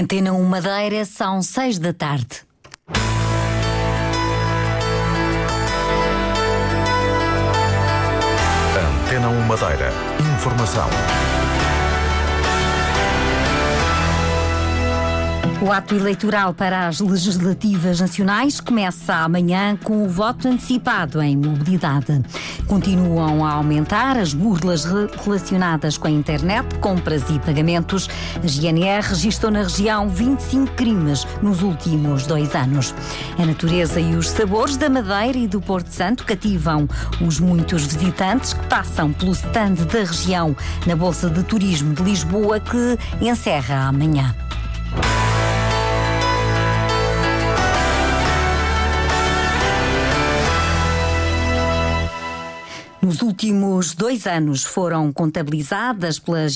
Antena 1 Madeira, são 6 da tarde. Antena 1 Madeira. Informação. O ato eleitoral para as legislativas nacionais começa amanhã com o voto antecipado em mobilidade. Continuam a aumentar as burlas relacionadas com a internet, compras e pagamentos. A GNR registrou na região 25 crimes nos últimos dois anos. A natureza e os sabores da Madeira e do Porto Santo cativam os muitos visitantes que passam pelo stand da região na Bolsa de Turismo de Lisboa, que encerra amanhã. Últimos dois anos foram contabilizadas pela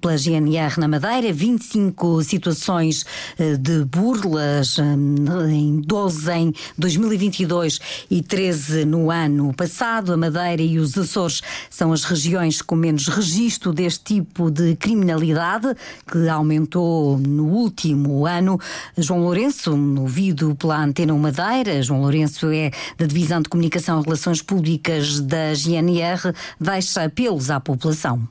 pela GNR na Madeira, 25 situações eh, de burlas, eh, em 12 em 2022 e 13 no ano passado. A Madeira e os Açores são as regiões com menos registro deste tipo de criminalidade, que aumentou no último ano. João Lourenço, ouvido pela Antena Madeira, João Lourenço é da Divisão de Comunicação e Relações Públicas da GNR, deixa apelos à população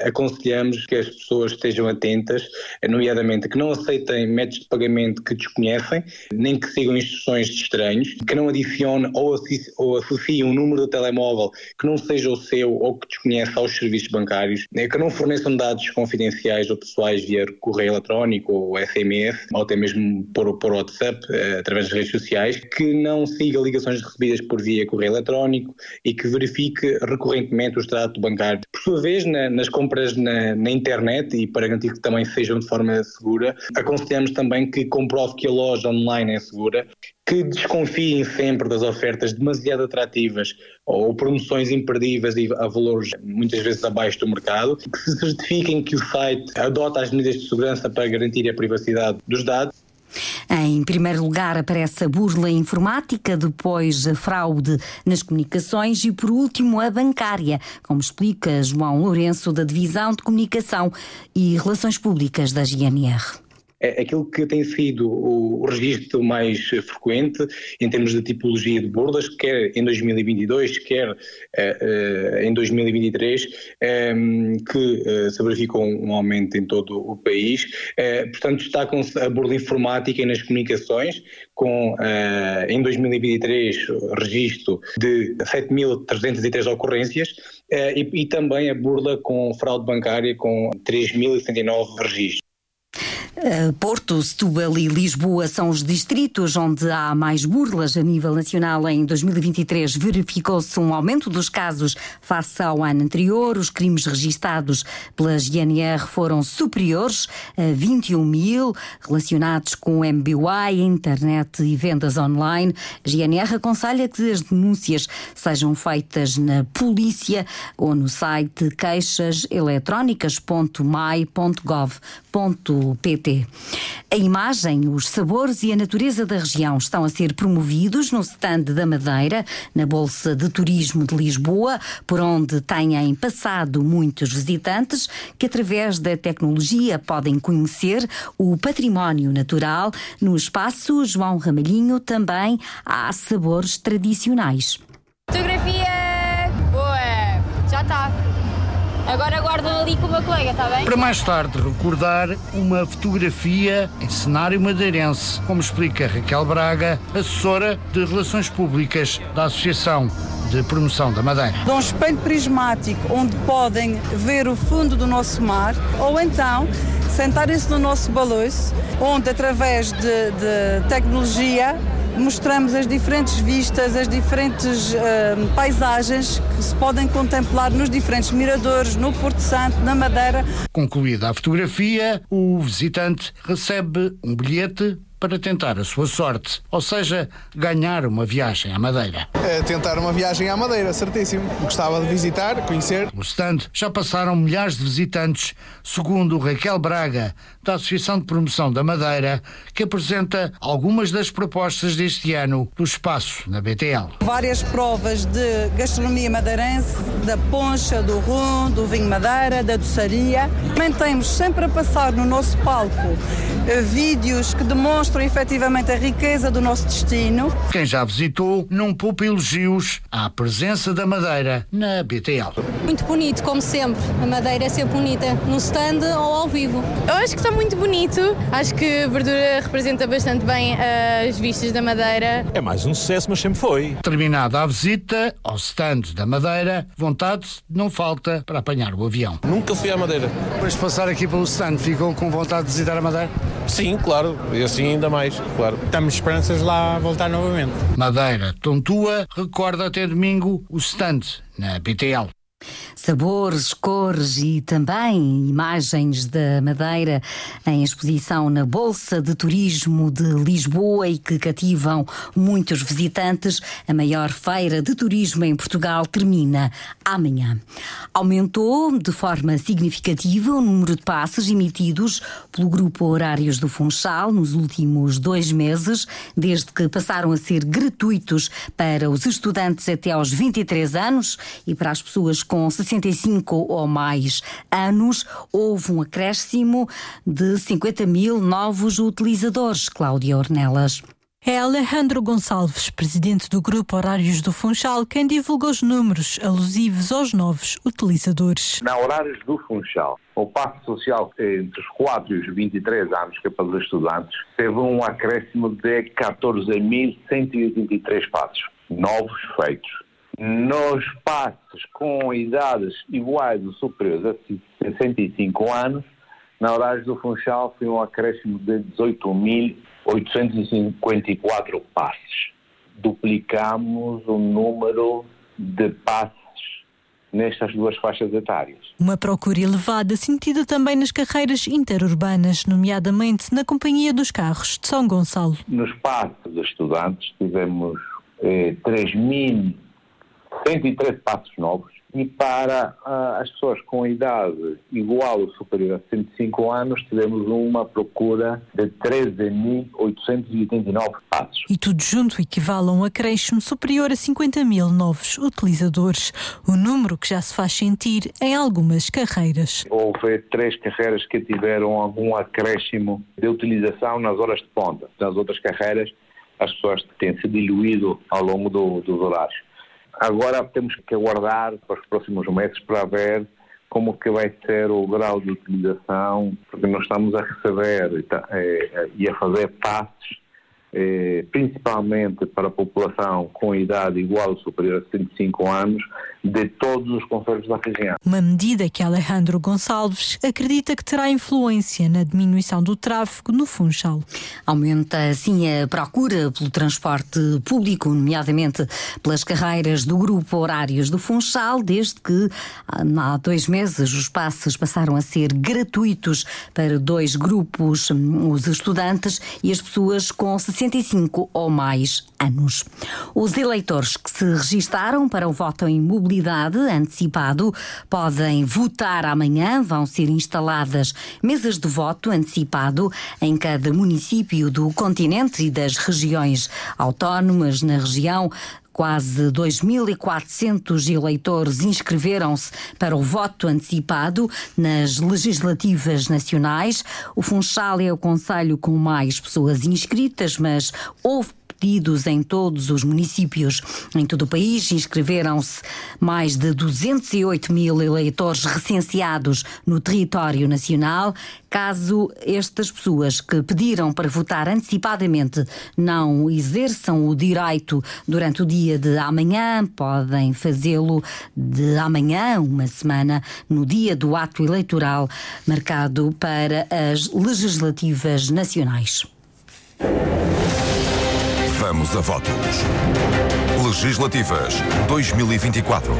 aconselhamos que as pessoas estejam atentas, nomeadamente que não aceitem métodos de pagamento que desconhecem, nem que sigam instruções de estranhos, que não adicionem ou, ou um número de telemóvel que não seja o seu ou que desconheça aos serviços bancários, né, que não forneçam dados confidenciais ou pessoais via correio eletrónico ou SMS, ou até mesmo por, por WhatsApp, eh, através das redes sociais, que não siga ligações recebidas por via correio eletrónico e que verifique recorrentemente o extrato bancário. Por sua vez, na, nas compras na, na, internet e para garantir que também sejam de forma segura, aconselhamos também que comprove que a loja online é segura, que desconfiem sempre das ofertas demasiado atrativas ou promoções imperdíveis a valores muitas vezes abaixo do mercado, que se certifiquem que o site adota as medidas de segurança para garantir a privacidade dos dados em primeiro lugar aparece a burla informática, depois a fraude nas comunicações e, por último, a bancária, como explica João Lourenço, da Divisão de Comunicação e Relações Públicas da GNR. É aquilo que tem sido o, registro mais frequente em termos de tipologia de bordas, quer em 2022, quer uh, uh, em 2023, um, ehm, que uh, se verificou um aumento em todo o país. portanto, destacam-se a borda informática e nas comunicações, com em 2023 registro de 7.303 ocorrências e, também a burla com fraude bancária com 3.079 registros. Eh, Porto, Setúbal e Lisboa são os distritos onde há mais burlas a nível nacional. Em 2023 verificou-se um aumento dos casos face ao ano anterior. Os crimes registados pela GNR foram superiores a 21 mil, relacionados com MBY, internet e vendas online. A GNR aconselha que as denúncias sejam feitas na polícia ou no site queixaseletrónicas.mai.gov.pt. A imagem, os sabores e a natureza da região estão a ser promovidos no stand da Madeira, na Bolsa de Turismo de Lisboa, por onde têm passado muitos visitantes que, através da tecnologia, podem conhecer o património natural. No espaço João Ramalhinho também há sabores tradicionais. Fotografia! Boa! Já está! Agora guardam ali com o meu colega, está bem? Para mais tarde recordar uma fotografia em cenário madeirense, como explica Raquel Braga, assessora de Relações Públicas da Associação de Promoção da Madeira. De um espelho prismático onde podem ver o fundo do nosso mar ou então sentarem-se no nosso balanço, onde através de, de tecnologia mostramos as diferentes vistas, as diferentes uh, paisagens que se podem contemplar nos diferentes miradores, no Porto Santo, na Madeira. Concluída a fotografia, o visitante recebe um bilhete para tentar a sua sorte, ou seja, ganhar uma viagem à Madeira. É tentar uma viagem à Madeira, certíssimo. Gostava de visitar, conhecer. No stand já passaram milhares de visitantes, segundo Raquel Braga, da Associação de Promoção da Madeira, que apresenta algumas das propostas deste ano do espaço na BTL. Várias provas de gastronomia madeirense, da poncha, do rum, do vinho madeira, da doçaria. Também temos sempre a passar no nosso palco vídeos que demonstram efetivamente a riqueza do nosso destino. Quem já visitou não poupa elogios à presença da Madeira na BTL. Muito bonito, como sempre. A Madeira é sempre bonita, no stand ou ao vivo. Eu acho que está muito bonito. Acho que a verdura representa bastante bem as vistas da Madeira. É mais um sucesso, mas sempre foi. Terminada a visita ao stand da Madeira, vontade não falta para apanhar o avião. Nunca fui à Madeira. Depois de passar aqui pelo stand, ficam com vontade de visitar a Madeira? Sim, claro. E assim ainda mais, claro. Temos esperanças lá voltar novamente. Madeira Tontua recorda até domingo o stand na BTL. Sabores, cores e também imagens da Madeira em exposição na Bolsa de Turismo de Lisboa e que cativam muitos visitantes. A maior feira de turismo em Portugal termina amanhã. Aumentou de forma significativa o número de passes emitidos pelo Grupo Horários do Funchal nos últimos dois meses, desde que passaram a ser gratuitos para os estudantes até aos 23 anos e para as pessoas com 65 ou mais anos, houve um acréscimo de 50 mil novos utilizadores. Cláudia Ornelas. É Alejandro Gonçalves, presidente do Grupo Horários do Funchal, quem divulga os números alusivos aos novos utilizadores. Na Horários do Funchal, o passo social entre os 4 e os 23 anos, que é para os estudantes, teve um acréscimo de 14.183 passos novos feitos nos passos com idades iguais ou superiores a 65 anos, na Horários do Funchal foi um acréscimo de 18.854 passos. Duplicamos o número de passos nestas duas faixas etárias. Uma procura elevada sentida também nas carreiras interurbanas, nomeadamente na Companhia dos Carros de São Gonçalo. Nos passos dos estudantes tivemos eh, 3.000 113 passos novos e para uh, as pessoas com idade igual ou superior a 105 anos tivemos uma procura de 13.889 passos. E tudo junto equivale a um acréscimo superior a 50 mil novos utilizadores, o um número que já se faz sentir em algumas carreiras. Houve três carreiras que tiveram algum acréscimo de utilização nas horas de ponta. Nas outras carreiras as pessoas têm se diluído ao longo do, dos horários. Agora temos que aguardar para os próximos meses para ver como que vai ser o grau de utilização, porque nós estamos a receber e a fazer passes eh, principalmente para a população com idade igual ou superior a 65 anos, de todos os conselhos da região. Uma medida que Alejandro Gonçalves acredita que terá influência na diminuição do tráfego no Funchal. Aumenta assim a procura pelo transporte público, nomeadamente pelas carreiras do grupo Horários do Funchal, desde que há dois meses os passos passaram a ser gratuitos para dois grupos, os estudantes e as pessoas com 65 ou mais anos. Os eleitores que se registaram para o voto em mobilidade antecipado podem votar amanhã. Vão ser instaladas mesas de voto antecipado em cada município do continente e das regiões autónomas na região. Quase 2.400 eleitores inscreveram-se para o voto antecipado nas legislativas nacionais. O Funchal é o conselho com mais pessoas inscritas, mas houve pedidos em todos os municípios. Em todo o país inscreveram-se mais de 208 mil eleitores recenseados no território nacional. Caso estas pessoas que pediram para votar antecipadamente não exerçam o direito durante o dia de amanhã, podem fazê-lo de amanhã, uma semana, no dia do ato eleitoral marcado para as legislativas nacionais. Vamos a votos. Legislativas 2024.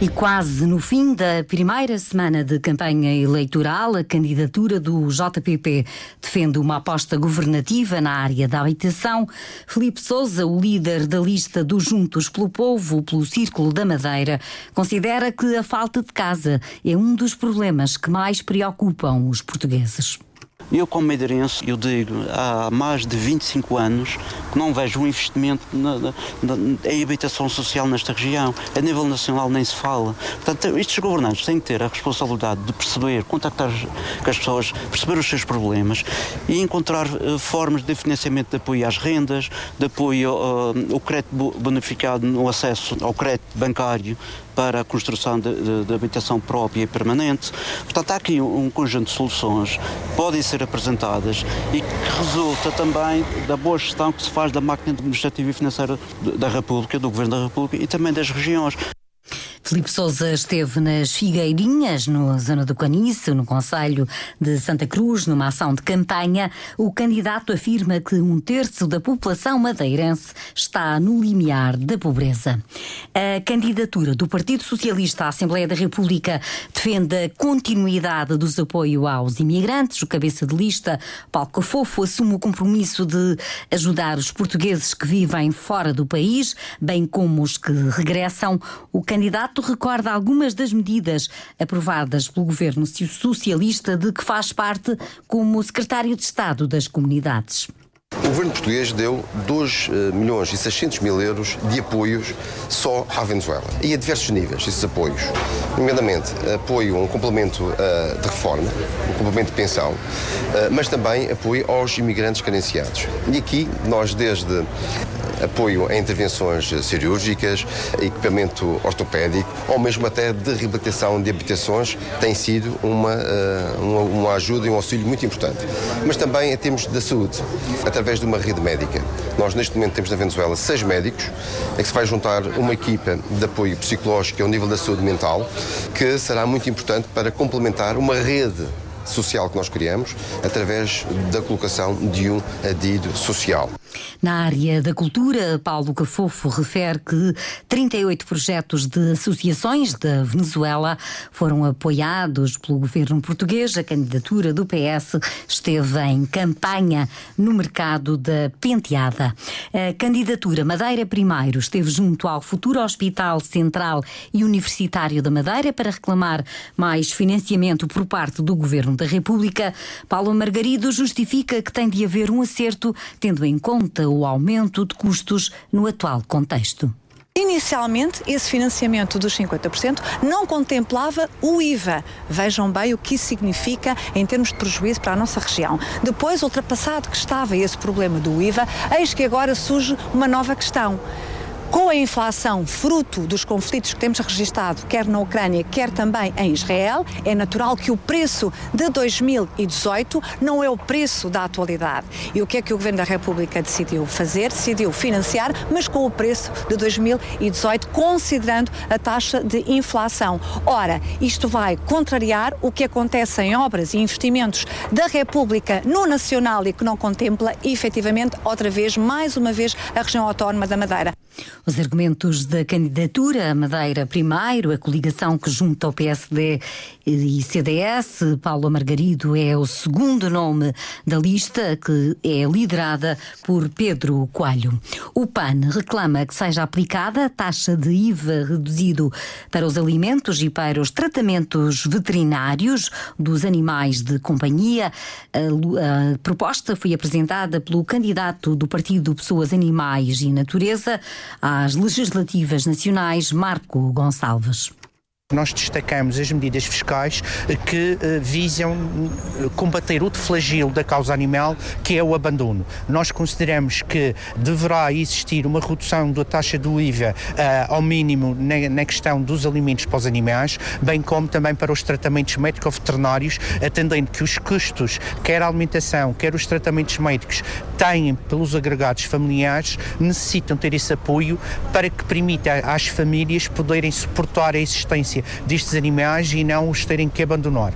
E quase no fim da primeira semana de campanha eleitoral, a candidatura do JPP defende uma aposta governativa na área da habitação. Felipe Souza, o líder da lista dos Juntos pelo Povo, pelo Círculo da Madeira, considera que a falta de casa é um dos problemas que mais preocupam os portugueses. Eu, como madeirense, eu digo, há mais de 25 anos que não vejo um investimento na, na, na, em habitação social nesta região. A nível nacional nem se fala. Portanto, estes governantes têm que ter a responsabilidade de perceber, contactar com as pessoas, perceber os seus problemas e encontrar uh, formas de financiamento de apoio às rendas, de apoio uh, ao crédito bonificado no acesso ao crédito bancário, para a construção de, de, de, habitação própria e permanente. Portanto, há aqui um, um conjunto de soluções que podem ser apresentadas e que resulta também da boa gestão que se faz da máquina administrativa e financeira da República, do Governo da República e também das regiões. Filipe Souza esteve nas Figueirinhas, na zona do Canice, no Conselho de Santa Cruz, numa ação de campanha. O candidato afirma que um terço da população madeirense está no limiar da pobreza. A candidatura do Partido Socialista à Assembleia da República defende a continuidade dos apoios aos imigrantes. O cabeça de lista, Paulo Cafofo, assume o compromisso de ajudar os portugueses que vivem fora do país, bem como os que regressam. O candidato recorda algumas das medidas aprovadas pelo governo socialista de que faz parte como secretário de Estado das Comunidades. O governo português deu 2 eh, milhões e 600 mil euros de apoios só à Venezuela. E a diversos níveis, esses apoios. Nomeadamente, apoio a um complemento uh, de reforma, um complemento de pensão, uh, mas também apoio aos imigrantes carenciados. E aqui, nós, desde apoio a intervenções cirúrgicas, equipamento ortopédico ou mesmo até de reabilitação de habitações tem sido uma, uma, uma ajuda e um auxílio muito importante. Mas também em termos da saúde, através de uma rede médica. Nós neste momento temos na Venezuela seis médicos, em que se vai juntar uma equipa de apoio psicológico ao nível da saúde mental, que será muito importante para complementar uma rede social que nós criamos através da colocação de um adido social. Na área da cultura, Paulo Cafofo refere que 38 projetos de associações da Venezuela foram apoiados pelo governo português. A candidatura do PS esteve em campanha no mercado da Penteada. A candidatura Madeira Primeiro esteve junto ao futuro Hospital Central e Universitário da Madeira para reclamar mais financiamento por parte do governo da República. Paulo Margarido justifica que tem de haver um acerto, tendo em conta conta o aumento de custos no atual contexto. Inicialmente, esse financiamento dos 50% não contemplava o IVA. Vejam bem o que isso significa em termos de prejuízo para a nossa região. Depois, ultrapassado que estava esse problema do IVA, eis que agora surge uma nova questão. Com a inflação fruto dos conflitos que temos registado, quer na Ucrânia, quer também em Israel, é natural que o preço de 2018 não é o preço da atualidade. E o que é que o Governo da República decidiu fazer? Decidiu financiar, mas com o preço de 2018, considerando a taxa de inflação. Ora, isto vai contrariar o que acontece em obras e investimentos da República no Nacional e que não contempla efetivamente, outra vez, mais uma vez, a região autónoma da Madeira. Os argumentos da candidatura Madeira primeiro, a coligação que junta o PSD e CDS, Paulo Margarido é o segundo nome da lista que é liderada por Pedro Coelho. O PAN reclama que seja aplicada a taxa de IVA reduzido para os alimentos e para os tratamentos veterinários dos animais de companhia. A, a proposta foi apresentada pelo candidato do Partido Pessoas, Animais e Natureza às legislativas nacionais, Marco Gonçalves. Nós destacamos as medidas fiscais que uh, visam eh, combater o flagelo da causa animal, que é o abandono. Nós consideramos que deverá existir uma redução da taxa do IVA uh, ao mínimo na, na, questão dos alimentos para os animais, bem como também para os tratamentos médico-veterinários, atendendo que os custos, quer a alimentação, quer os tratamentos médicos, têm pelos agregados familiares, necessitam ter esse apoio para que permita às famílias poderem suportar a existência destes animais e não os terem que abandonar.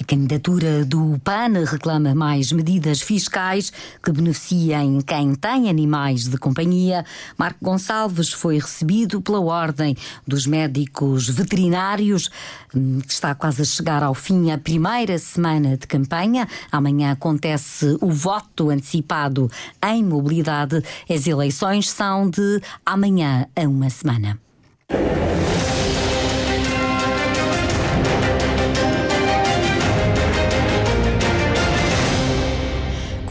A candidatura do PAN reclama mais medidas fiscais que beneficiem quem tem animais de companhia. Marco Gonçalves foi recebido pela Ordem dos Médicos Veterinários, hum, está quase a chegar ao fim a primeira semana de campanha. Amanhã acontece o voto antecipado em mobilidade. As eleições são de amanhã a uma semana.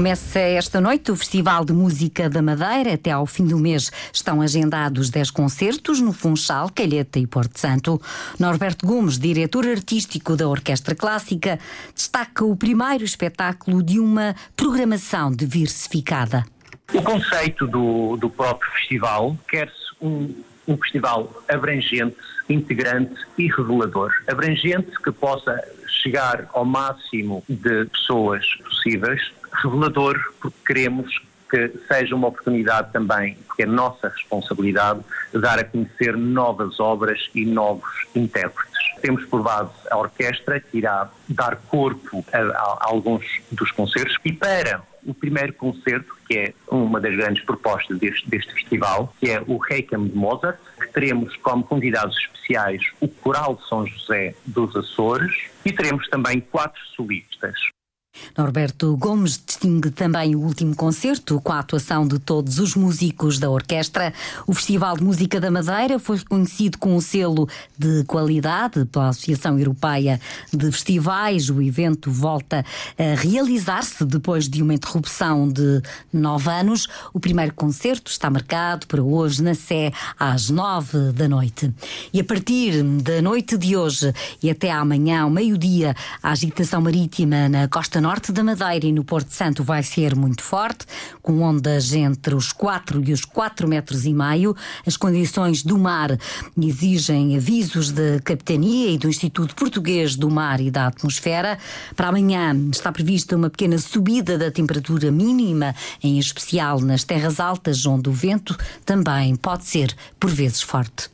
Começa esta noite o Festival de Música da Madeira. Até ao fim do mês estão agendados 10 concertos no Funchal, Calheta e Porto Santo. Norberto Gomes, diretor artístico da Orquestra Clássica, destaca o primeiro espetáculo de uma programação diversificada. O conceito do, do próprio festival quer-se um, um festival abrangente, integrante e revelador. Abrangente que possa chegar ao máximo de pessoas possíveis, revelador porque queremos que seja uma oportunidade também, porque é nossa responsabilidade, dar a conhecer novas obras e novos intérpretes. Temos por base a orquestra que irá dar corpo a, a, a alguns dos concertos e para o primeiro concerto, que é uma das grandes propostas deste, deste festival, que é o Requiem de Mozart, que teremos como convidados especiais o Coral de São José dos Açores e teremos também quatro solistas. Norberto Gomes distingue também o último concerto com a atuação de todos os músicos da orquestra. O Festival de Música da Madeira foi reconhecido com o um selo de qualidade pela Associação Europeia de Festivais. O evento volta a realizar-se depois de uma interrupção de nove anos. O primeiro concerto está marcado para hoje na Sé às nove da noite. E a partir da noite de hoje e até amanhã, ao meio-dia, a agitação marítima na costa norte da Madeira e no Porto Santo vai ser muito forte, com ondas entre os 4 e os 4 metros e meio. As condições do mar exigem avisos da Capitania e do Instituto Português do Mar e da Atmosfera. Para amanhã está prevista uma pequena subida da temperatura mínima, em especial nas terras altas, onde o vento também pode ser por vezes forte.